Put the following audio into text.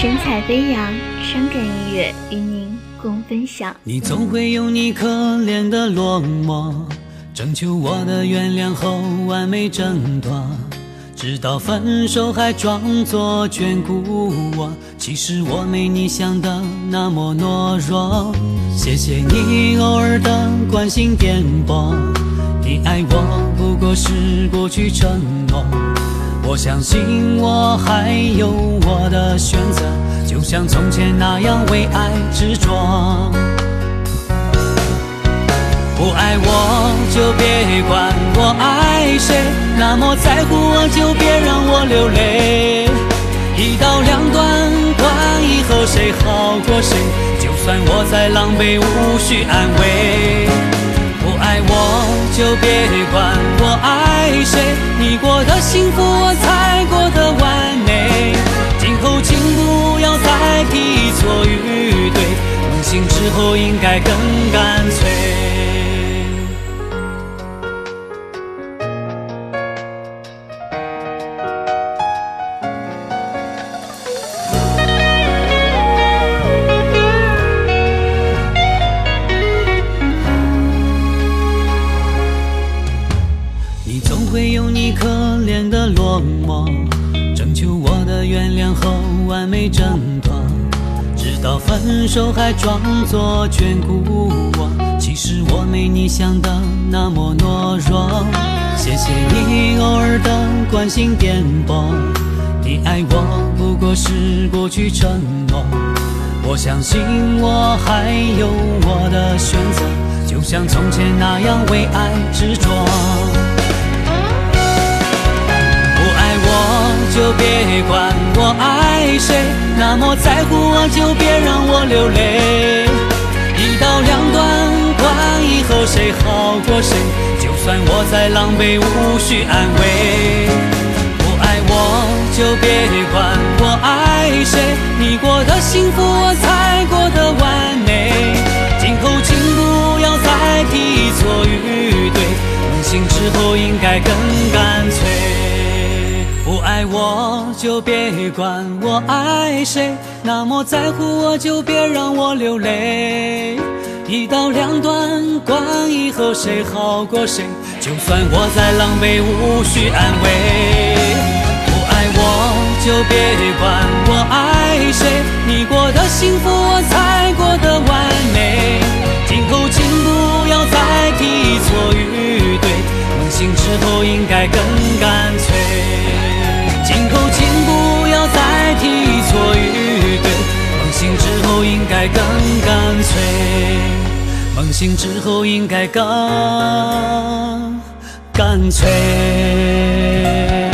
神采飞扬，伤感音乐与您共分享。你总会有你可怜的落寞，征求我的原谅后完美挣脱，直到分手还装作眷顾我。其实我没你想的那么懦弱。谢谢你偶尔的关心点拨，你爱我不过是过去承诺。我相信我还有我的选择，就像从前那样为爱执着。不爱我就别管我爱谁，那么在乎我就别让我流泪。一刀两断，管以后谁好过谁，就算我再狼狈，无需安慰。不爱我就别管我梦醒之后应该更干脆。你总会有你可怜的落寞，征求我的原谅后完美挣脱，直到分手还装作眷顾我。其实我没你想的那么懦弱。谢谢你偶尔的关心点拨，你爱我不过是过去承诺。我相信我还有我的选择，就像从前那样为爱执着。不爱我就别管，那么在乎我就别让我流泪。一刀两断，管以后谁好过谁，就算我再狼狈，无需安慰。不爱我就别管我爱谁，你过得幸福，我才过得完美。今后请不要再提错与对，梦醒之后应该更干脆。不爱我就别管我爱谁，那么在乎我就别让我流泪。一刀两断，管以后谁好过谁，就算我再狼狈，无需安慰。不爱我就别管我爱谁，你过得幸福，我才过得完美。今后请不要再提错与对，梦醒之后应该更干脆。梦醒之后应该更干脆。